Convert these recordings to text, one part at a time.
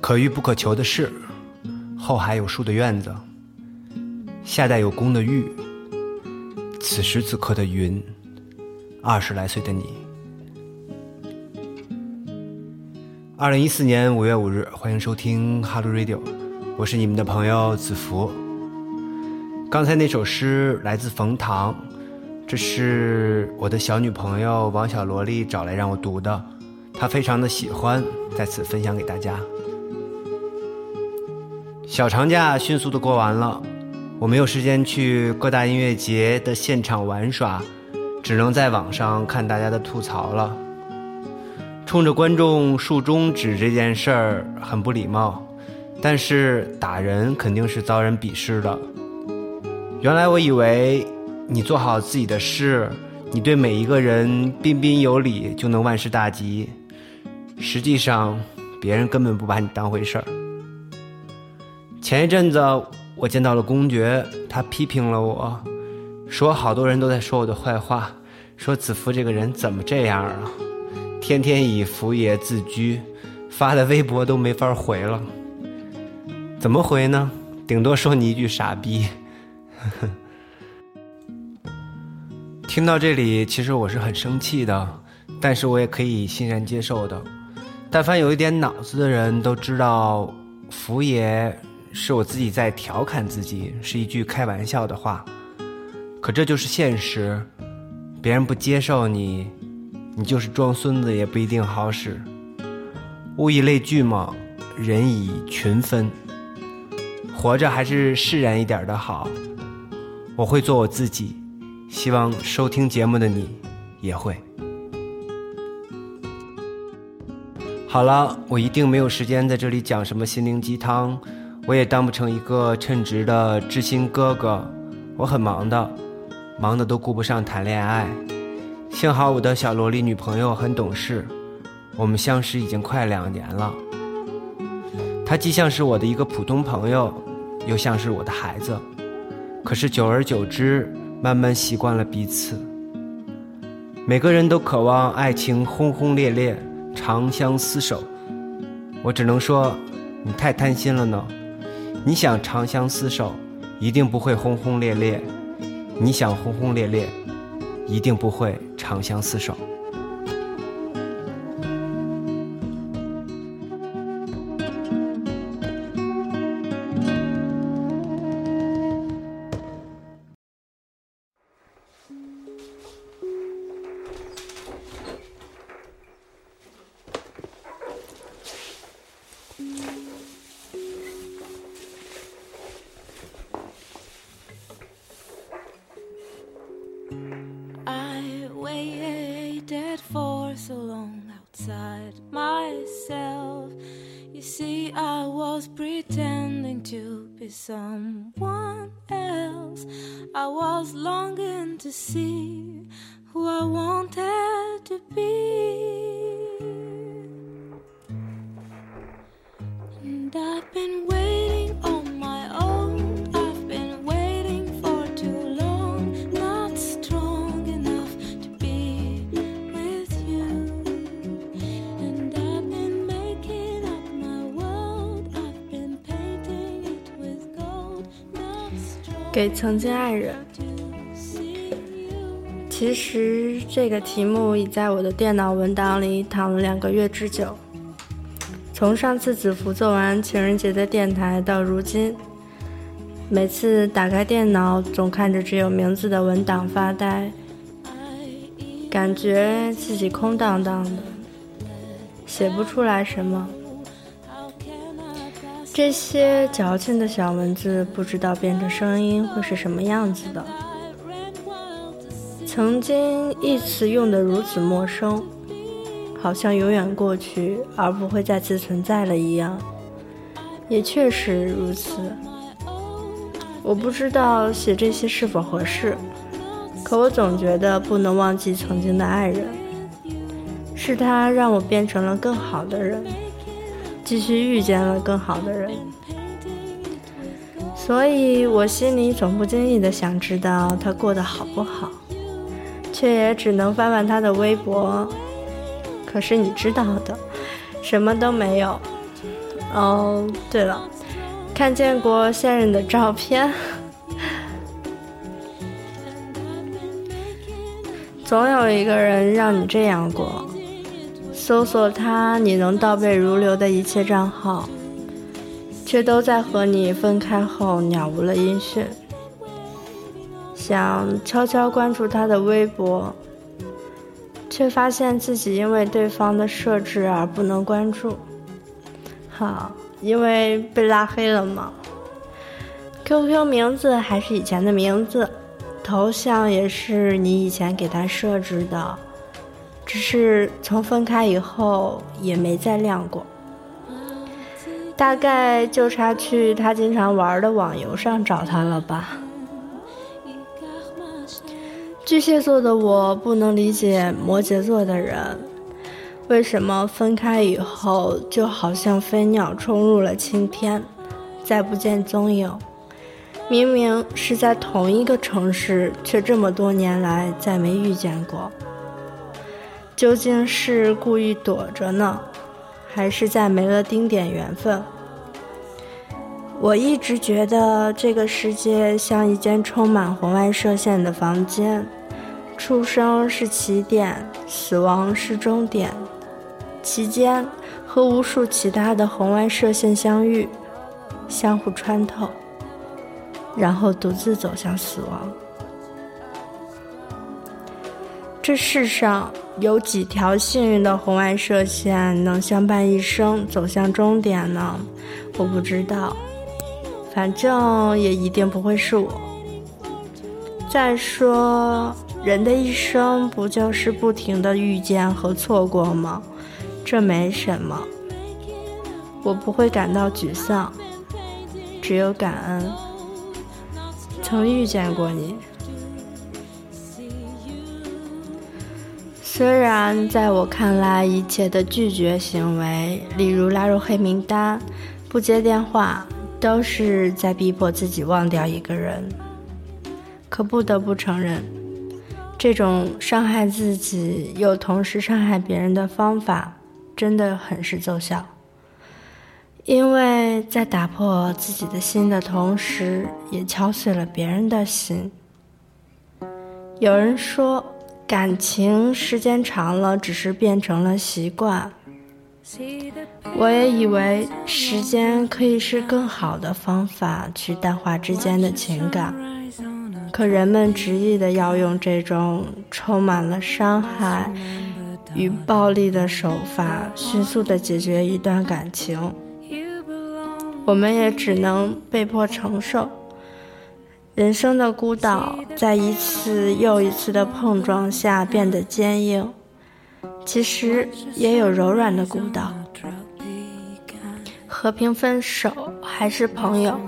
可遇不可求的事，后海有树的院子，夏代有功的玉，此时此刻的云，二十来岁的你。二零一四年五月五日，欢迎收听 Hello Radio，我是你们的朋友子福。刚才那首诗来自冯唐，这是我的小女朋友王小萝莉找来让我读的，她非常的喜欢，在此分享给大家。小长假迅速的过完了，我没有时间去各大音乐节的现场玩耍，只能在网上看大家的吐槽了。冲着观众竖中指这件事儿很不礼貌，但是打人肯定是遭人鄙视的。原来我以为你做好自己的事，你对每一个人彬彬有礼就能万事大吉，实际上别人根本不把你当回事儿。前一阵子，我见到了公爵，他批评了我，说好多人都在说我的坏话，说子福这个人怎么这样啊？天天以福爷自居，发的微博都没法回了。怎么回呢？顶多说你一句傻逼。听到这里，其实我是很生气的，但是我也可以欣然接受的。但凡有一点脑子的人都知道，福爷。是我自己在调侃自己，是一句开玩笑的话。可这就是现实，别人不接受你，你就是装孙子也不一定好使。物以类聚嘛，人以群分。活着还是释然一点的好。我会做我自己，希望收听节目的你也会。好了，我一定没有时间在这里讲什么心灵鸡汤。我也当不成一个称职的知心哥哥，我很忙的，忙的都顾不上谈恋爱。幸好我的小萝莉女朋友很懂事，我们相识已经快两年了。她既像是我的一个普通朋友，又像是我的孩子。可是久而久之，慢慢习惯了彼此。每个人都渴望爱情轰轰烈烈、长相厮守，我只能说，你太贪心了呢。你想长相厮守，一定不会轰轰烈烈；你想轰轰烈烈，一定不会长相厮守。Someone else. I was longing to see who I wanted to be. And I've been waiting 给曾经爱人。其实这个题目已在我的电脑文档里躺了两个月之久。从上次子福做完情人节的电台到如今，每次打开电脑，总看着只有名字的文档发呆，感觉自己空荡荡的，写不出来什么。这些矫情的小文字，不知道变成声音会是什么样子的。曾经一词用得如此陌生，好像永远过去而不会再次存在了一样，也确实如此。我不知道写这些是否合适，可我总觉得不能忘记曾经的爱人，是他让我变成了更好的人，继续遇见了更好的人。所以我心里总不经意的想知道他过得好不好。却也只能翻翻他的微博。可是你知道的，什么都没有。哦，对了，看见过现任的照片。总有一个人让你这样过，搜索他，你能倒背如流的一切账号，却都在和你分开后杳无了音讯。想悄悄关注他的微博，却发现自己因为对方的设置而不能关注。好，因为被拉黑了吗？QQ 名字还是以前的名字。头像也是你以前给他设置的，只是从分开以后也没再亮过。大概就差去他经常玩的网游上找他了吧。巨蟹座的我不能理解摩羯座的人，为什么分开以后就好像飞鸟冲入了青天，再不见踪影。明明是在同一个城市，却这么多年来再没遇见过。究竟是故意躲着呢，还是在没了丁点缘分？我一直觉得这个世界像一间充满红外射线的房间，出生是起点，死亡是终点，其间和无数其他的红外射线相遇，相互穿透。然后独自走向死亡。这世上有几条幸运的红外射线能相伴一生走向终点呢？我不知道，反正也一定不会是我。再说，人的一生不就是不停的遇见和错过吗？这没什么，我不会感到沮丧，只有感恩。曾遇见过你，虽然在我看来，一切的拒绝行为，例如拉入黑名单、不接电话，都是在逼迫自己忘掉一个人。可不得不承认，这种伤害自己又同时伤害别人的方法，真的很是奏效。因为在打破自己的心的同时，也敲碎了别人的心。有人说，感情时间长了，只是变成了习惯。我也以为时间可以是更好的方法去淡化之间的情感，可人们执意的要用这种充满了伤害与暴力的手法，迅速的解决一段感情。我们也只能被迫承受人生的孤岛，在一次又一次的碰撞下变得坚硬。其实也有柔软的孤岛，和平分手还是朋友，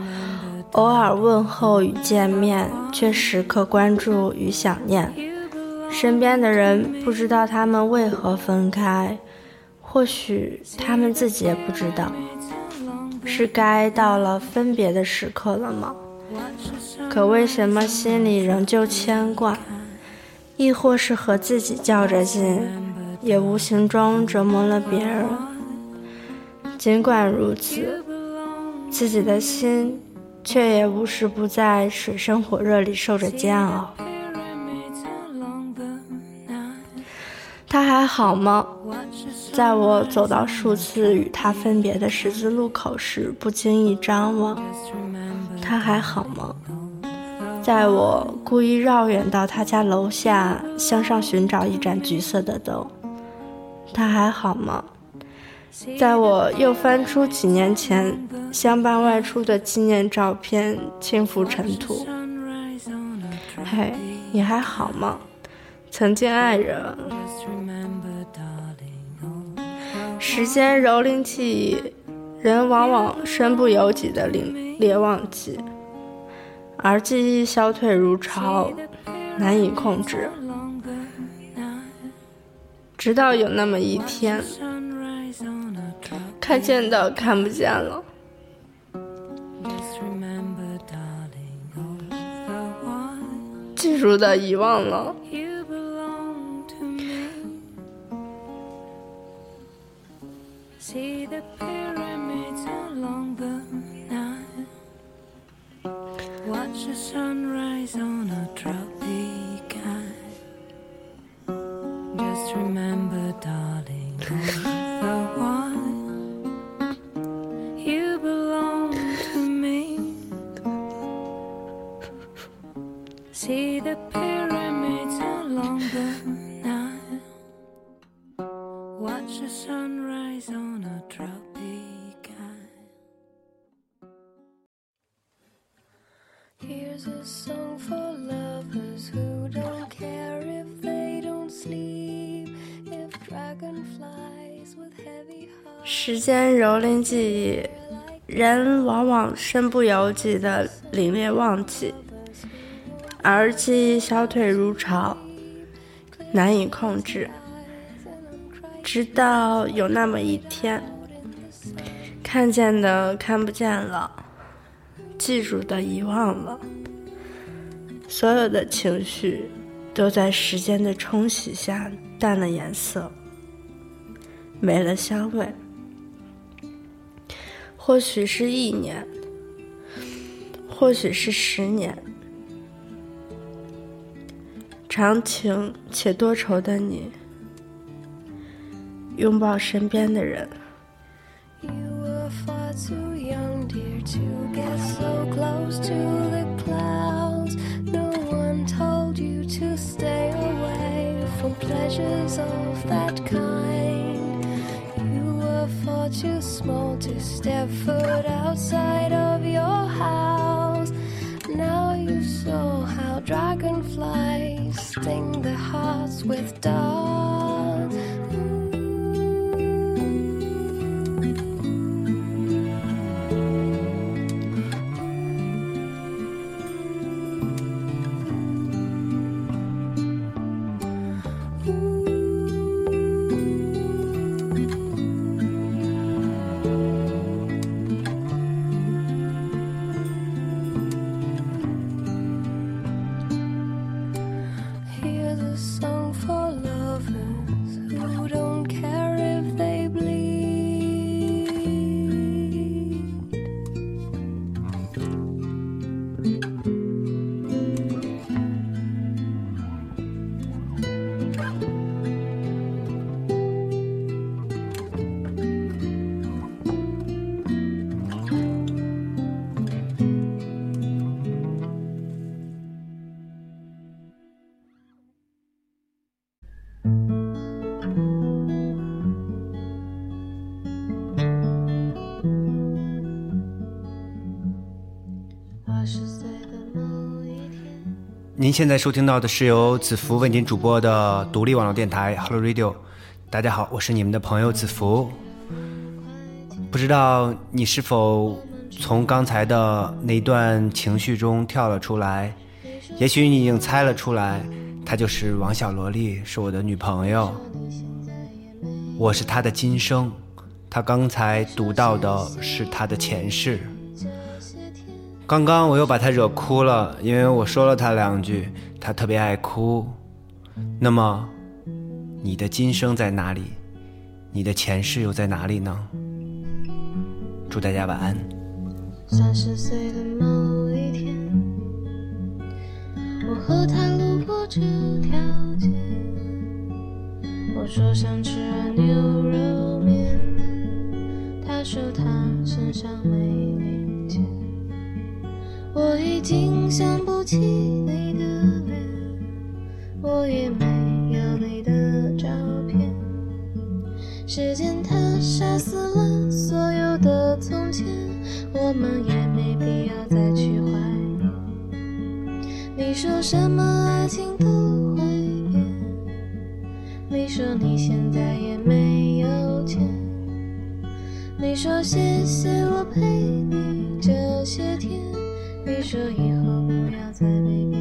偶尔问候与见面，却时刻关注与想念。身边的人不知道他们为何分开，或许他们自己也不知道。是该到了分别的时刻了吗？可为什么心里仍旧牵挂？亦或是和自己较着劲，也无形中折磨了别人？尽管如此，自己的心却也无时不在水深火热里受着煎熬。他还好吗？在我走到数次与他分别的十字路口时，不经意张望，他还好吗？在我故意绕远到他家楼下，向上寻找一盏橘色的灯，他还好吗？在我又翻出几年前相伴外出的纪念照片，轻拂尘土，嘿，你还好吗？曾经爱人，时间蹂躏记忆，人往往身不由己的凛别忘记，而记忆消退如潮，难以控制。直到有那么一天，看见的看不见了，记住的遗忘了。watch the sunrise on a tropic island. Just remember, darling. There's a song for lovers who don't care if they don't sleep. If dragonflies with heavy hearts. 时间蹂躏记忆，人往往身不由己地凛冽忘记，而记忆消退如潮，难以控制。直到有那么一天，看见的看不见了，记住的遗忘了，所有的情绪都在时间的冲洗下淡了颜色，没了香味。或许是一年，或许是十年，长情且多愁的你，拥抱身边的人。You were far too young, dear, to get so close to the clouds. Pleasures of that kind. You were far too small to step foot outside of your house. Now you saw how dragonflies sting the hearts with darts. 您现在收听到的是由子福为您主播的独立网络电台 Hello Radio。大家好，我是你们的朋友子福。不知道你是否从刚才的那段情绪中跳了出来？也许你已经猜了出来，她就是王小萝莉，是我的女朋友。我是她的今生，她刚才读到的是她的前世。刚刚我又把他惹哭了，因为我说了他两句，他特别爱哭。那么，你的今生在哪里？你的前世又在哪里呢？祝大家晚安。三十岁的某一天，我和他路过这条街。我说想吃牛肉面，他说他身上没零。我已经想不起你的脸，我也没有你的照片。时间它杀死了所有的从前，我们也没必要再去怀念。你说什么爱情都会变，你说你现在也没有钱，你说谢谢我陪你这些天，你说以后不要再被